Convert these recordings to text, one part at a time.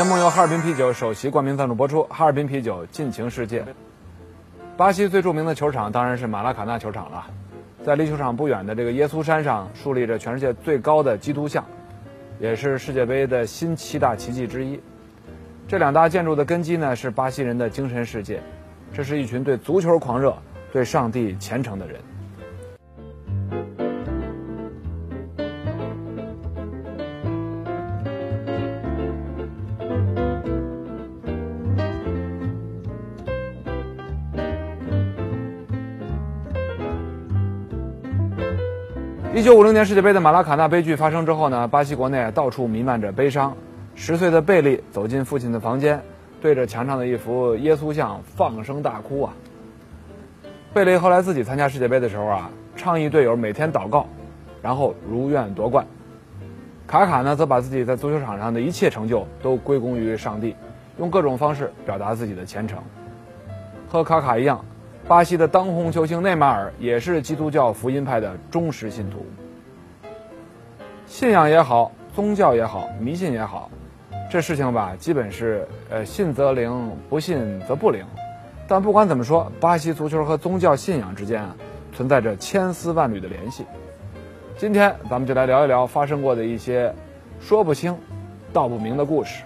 节目由哈尔滨啤酒首席冠名赞助播出。哈尔滨啤酒，尽情世界。巴西最著名的球场当然是马拉卡纳球场了，在离球场不远的这个耶稣山上，竖立着全世界最高的基督像，也是世界杯的新七大奇迹之一。这两大建筑的根基呢，是巴西人的精神世界，这是一群对足球狂热、对上帝虔诚的人。一九五零年世界杯的马拉卡纳悲剧发生之后呢，巴西国内到处弥漫着悲伤。十岁的贝利走进父亲的房间，对着墙上的一幅耶稣像放声大哭啊。贝利后来自己参加世界杯的时候啊，倡议队友每天祷告，然后如愿夺冠。卡卡呢，则把自己在足球场上的一切成就都归功于上帝，用各种方式表达自己的虔诚。和卡卡一样。巴西的当红球星内马尔也是基督教福音派的忠实信徒。信仰也好，宗教也好，迷信也好，这事情吧，基本是呃信则灵，不信则不灵。但不管怎么说，巴西足球和宗教信仰之间啊，存在着千丝万缕的联系。今天咱们就来聊一聊发生过的一些说不清、道不明的故事。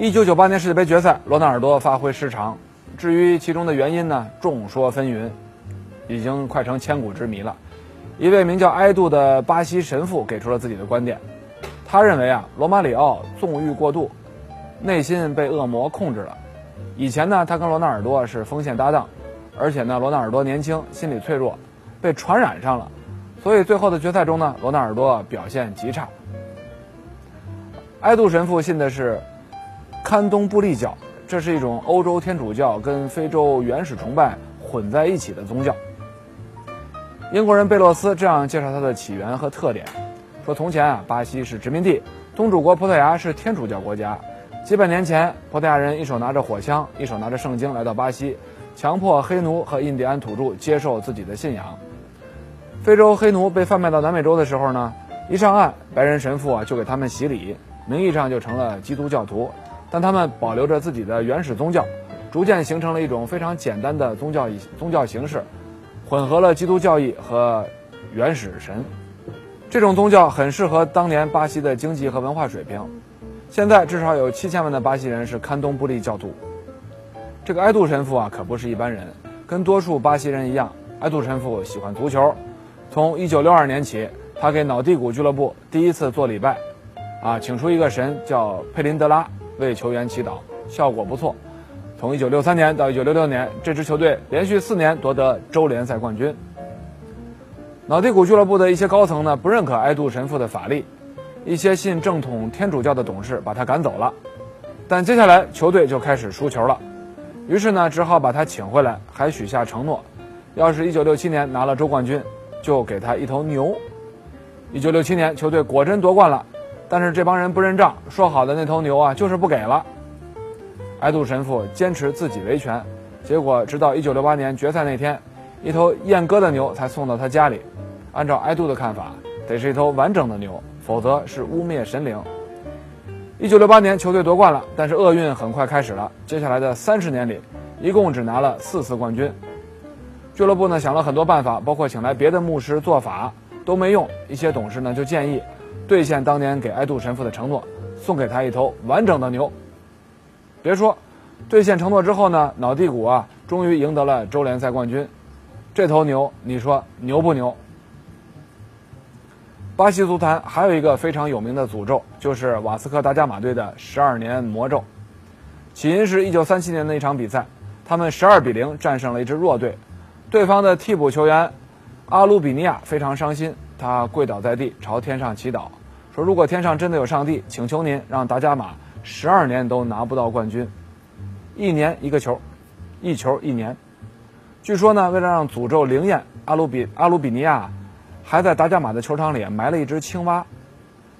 一九九八年世界杯决赛，罗纳尔多发挥失常。至于其中的原因呢，众说纷纭，已经快成千古之谜了。一位名叫埃杜的巴西神父给出了自己的观点，他认为啊，罗马里奥纵欲过度，内心被恶魔控制了。以前呢，他跟罗纳尔多是锋线搭档，而且呢，罗纳尔多年轻，心理脆弱，被传染上了，所以最后的决赛中呢，罗纳尔多表现极差。埃杜神父信的是。堪东布利教，这是一种欧洲天主教跟非洲原始崇拜混在一起的宗教。英国人贝洛斯这样介绍它的起源和特点：说从前啊，巴西是殖民地，东主国葡萄牙是天主教国家。几百年前，葡萄牙人一手拿着火枪，一手拿着圣经来到巴西，强迫黑奴和印第安土著接受自己的信仰。非洲黑奴被贩卖到南美洲的时候呢，一上岸，白人神父啊就给他们洗礼，名义上就成了基督教徒。但他们保留着自己的原始宗教，逐渐形成了一种非常简单的宗教宗教形式，混合了基督教义和原始神。这种宗教很适合当年巴西的经济和文化水平。现在至少有七千万的巴西人是堪东布利教徒。这个埃杜神父啊，可不是一般人，跟多数巴西人一样，埃杜神父喜欢足球。从1962年起，他给脑地谷俱乐部第一次做礼拜，啊，请出一个神叫佩林德拉。为球员祈祷，效果不错。从1963年到1966年，这支球队连续四年夺得州联赛冠军。脑地谷俱乐部的一些高层呢，不认可埃杜神父的法力，一些信正统天主教的董事把他赶走了。但接下来球队就开始输球了，于是呢，只好把他请回来，还许下承诺，要是1967年拿了州冠军，就给他一头牛。1967年，球队果真夺冠了。但是这帮人不认账，说好的那头牛啊，就是不给了。埃杜神父坚持自己维权，结果直到1968年决赛那天，一头阉割的牛才送到他家里。按照埃杜的看法，得是一头完整的牛，否则是污蔑神灵。1968年球队夺冠了，但是厄运很快开始了。接下来的三十年里，一共只拿了四次冠军。俱乐部呢想了很多办法，包括请来别的牧师做法，都没用。一些董事呢就建议。兑现当年给埃杜神父的承诺，送给他一头完整的牛。别说，兑现承诺之后呢，脑地谷啊，终于赢得了州联赛冠军。这头牛，你说牛不牛？巴西足坛还有一个非常有名的诅咒，就是瓦斯科达加马队的十二年魔咒。起因是一九三七年的一场比赛，他们十二比零战胜了一支弱队，对方的替补球员阿鲁比尼亚非常伤心，他跪倒在地，朝天上祈祷，说：“如果天上真的有上帝，请求您让达伽马十二年都拿不到冠军，一年一个球，一球一年。”据说呢，为了让诅咒灵验，阿鲁比阿鲁比尼亚还在达伽马的球场里埋了一只青蛙。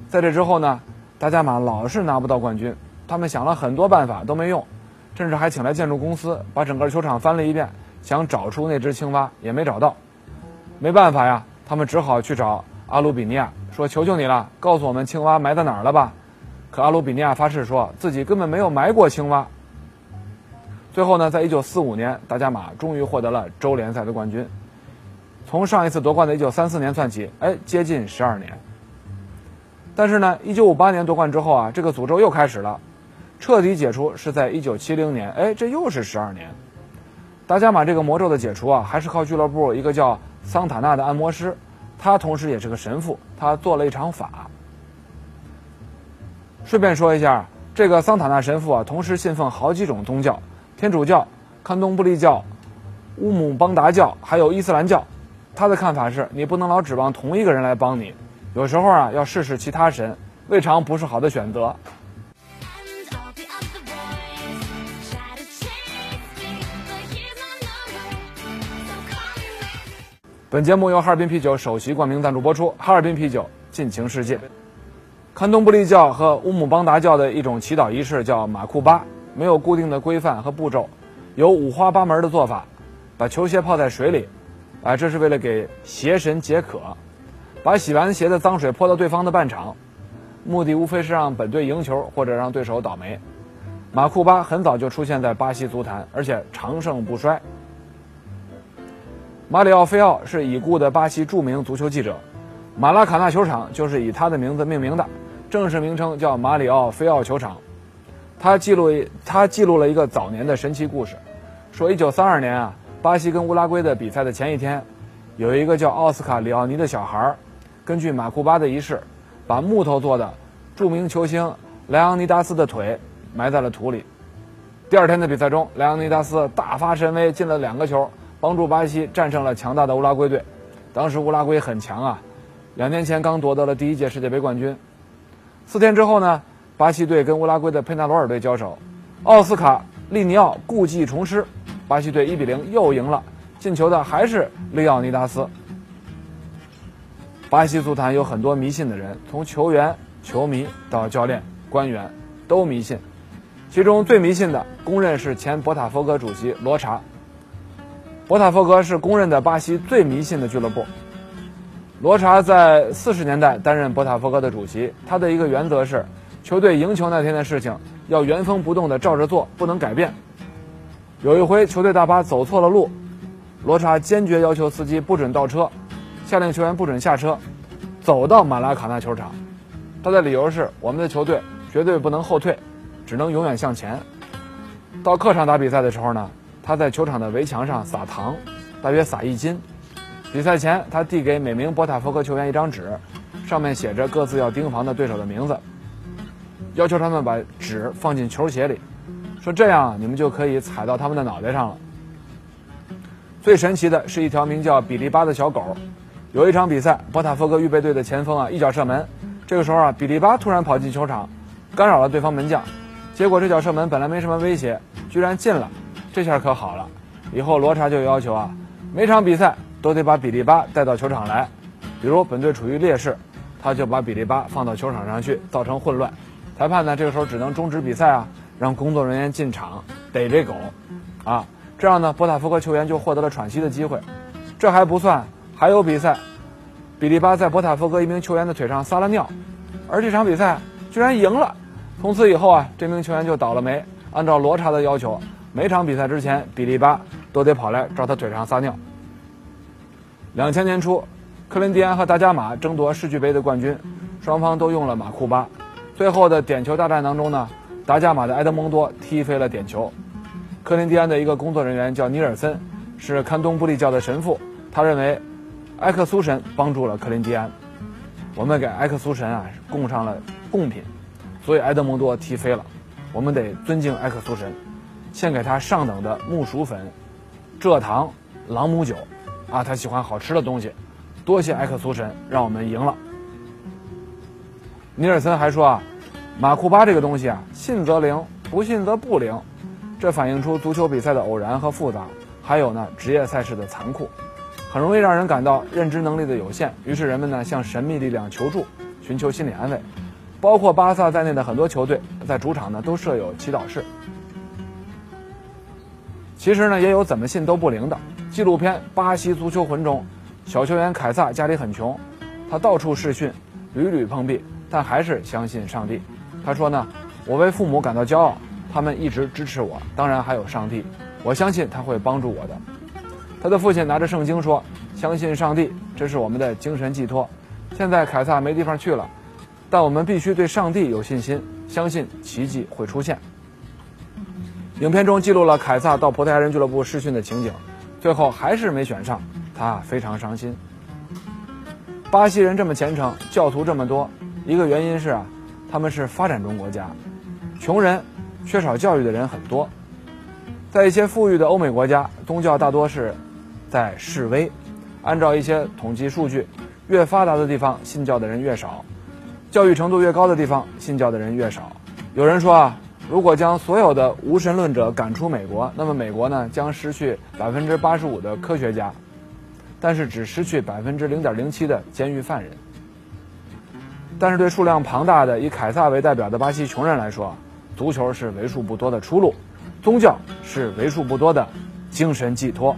在这之后呢，达伽马老是拿不到冠军，他们想了很多办法都没用，甚至还请来建筑公司把整个球场翻了一遍。想找出那只青蛙也没找到，没办法呀，他们只好去找阿鲁比尼亚，说：“求求你了，告诉我们青蛙埋在哪儿了吧。”可阿鲁比尼亚发誓说自己根本没有埋过青蛙。最后呢，在1945年，达伽马终于获得了州联赛的冠军。从上一次夺冠的1934年算起，哎，接近十二年。但是呢，1958年夺冠之后啊，这个诅咒又开始了，彻底解除是在1970年，哎，这又是十二年。达伽马这个魔咒的解除啊，还是靠俱乐部一个叫桑塔纳的按摩师，他同时也是个神父，他做了一场法。顺便说一下，这个桑塔纳神父啊，同时信奉好几种宗教：天主教、堪东布利教、乌姆邦达教，还有伊斯兰教。他的看法是，你不能老指望同一个人来帮你，有时候啊，要试试其他神，未尝不是好的选择。本节目由哈尔滨啤酒首席冠名赞助播出。哈尔滨啤酒，尽情世界。堪东布利教和乌姆邦达教的一种祈祷仪式叫马库巴，没有固定的规范和步骤，有五花八门的做法。把球鞋泡在水里，啊，这是为了给邪神解渴；把洗完鞋的脏水泼到对方的半场，目的无非是让本队赢球或者让对手倒霉。马库巴很早就出现在巴西足坛，而且长盛不衰。马里奥·菲奥是已故的巴西著名足球记者，马拉卡纳球场就是以他的名字命名的，正式名称叫马里奥·菲奥球场。他记录他记录了一个早年的神奇故事，说1932年啊，巴西跟乌拉圭的比赛的前一天，有一个叫奥斯卡·里奥尼的小孩，根据马库巴的仪式，把木头做的著名球星莱昂尼达斯的腿埋在了土里。第二天的比赛中，莱昂尼达斯大发神威，进了两个球。帮助巴西战胜了强大的乌拉圭队，当时乌拉圭很强啊，两年前刚夺得了第一届世界杯冠军。四天之后呢，巴西队跟乌拉圭的佩纳罗尔队交手，奥斯卡利尼奥故技重施，巴西队一比零又赢了，进球的还是利奥尼达斯。巴西足坛有很多迷信的人，从球员、球迷到教练、官员都迷信，其中最迷信的公认是前博塔福格主席罗查。博塔福格是公认的巴西最迷信的俱乐部。罗查在四十年代担任博塔福格的主席，他的一个原则是，球队赢球那天的事情要原封不动的照着做，不能改变。有一回球队大巴走错了路，罗查坚决要求司机不准倒车，下令球员不准下车，走到马拉卡纳球场。他的理由是，我们的球队绝对不能后退，只能永远向前。到客场打比赛的时候呢？他在球场的围墙上撒糖，大约撒一斤。比赛前，他递给每名博塔福格球员一张纸，上面写着各自要盯防的对手的名字，要求他们把纸放进球鞋里，说这样你们就可以踩到他们的脑袋上了。最神奇的是一条名叫比利巴的小狗。有一场比赛，博塔福格预备队的前锋啊一脚射门，这个时候啊比利巴突然跑进球场，干扰了对方门将，结果这脚射门本来没什么威胁，居然进了。这下可好了，以后罗查就要求啊，每场比赛都得把比利巴带到球场来。比如本队处于劣势，他就把比利巴放到球场上去，造成混乱。裁判呢，这个时候只能终止比赛啊，让工作人员进场逮这狗，啊，这样呢，博塔福格球员就获得了喘息的机会。这还不算，还有比赛，比利巴在博塔福格一名球员的腿上撒了尿，而这场比赛居然赢了。从此以后啊，这名球员就倒了霉。按照罗查的要求。每场比赛之前，比利巴都得跑来照他腿上撒尿。两千年初，克林蒂安和达伽马争夺世俱杯的冠军，双方都用了马库巴。最后的点球大战当中呢，达伽马的埃德蒙多踢飞了点球。克林蒂安的一个工作人员叫尼尔森，是堪东布利教的神父，他认为埃克苏神帮助了克林蒂安。我们给埃克苏神啊供上了贡品，所以埃德蒙多踢飞了。我们得尊敬埃克苏神。献给他上等的木薯粉、蔗糖、朗姆酒，啊，他喜欢好吃的东西。多谢埃克苏神，让我们赢了。尼尔森还说啊，马库巴这个东西啊，信则灵，不信则不灵。这反映出足球比赛的偶然和复杂，还有呢职业赛事的残酷，很容易让人感到认知能力的有限。于是人们呢向神秘力量求助，寻求心理安慰。包括巴萨在内的很多球队在主场呢都设有祈祷室。其实呢也有怎么信都不灵的。纪录片《巴西足球魂》中，小球员凯撒家里很穷，他到处试训，屡屡碰壁，但还是相信上帝。他说呢：“我为父母感到骄傲。”他们一直支持我，当然还有上帝，我相信他会帮助我的。他的父亲拿着圣经说：“相信上帝，这是我们的精神寄托。”现在凯撒没地方去了，但我们必须对上帝有信心，相信奇迹会出现。影片中记录了凯撒到葡萄牙人俱乐部试训的情景，最后还是没选上，他非常伤心。巴西人这么虔诚，教徒这么多，一个原因是啊，他们是发展中国家，穷人。缺少教育的人很多，在一些富裕的欧美国家，宗教大多是在示威。按照一些统计数据，越发达的地方信教的人越少，教育程度越高的地方信教的人越少。有人说啊，如果将所有的无神论者赶出美国，那么美国呢将失去百分之八十五的科学家，但是只失去百分之零点零七的监狱犯人。但是对数量庞大的以凯撒为代表的巴西穷人来说，足球是为数不多的出路，宗教是为数不多的精神寄托。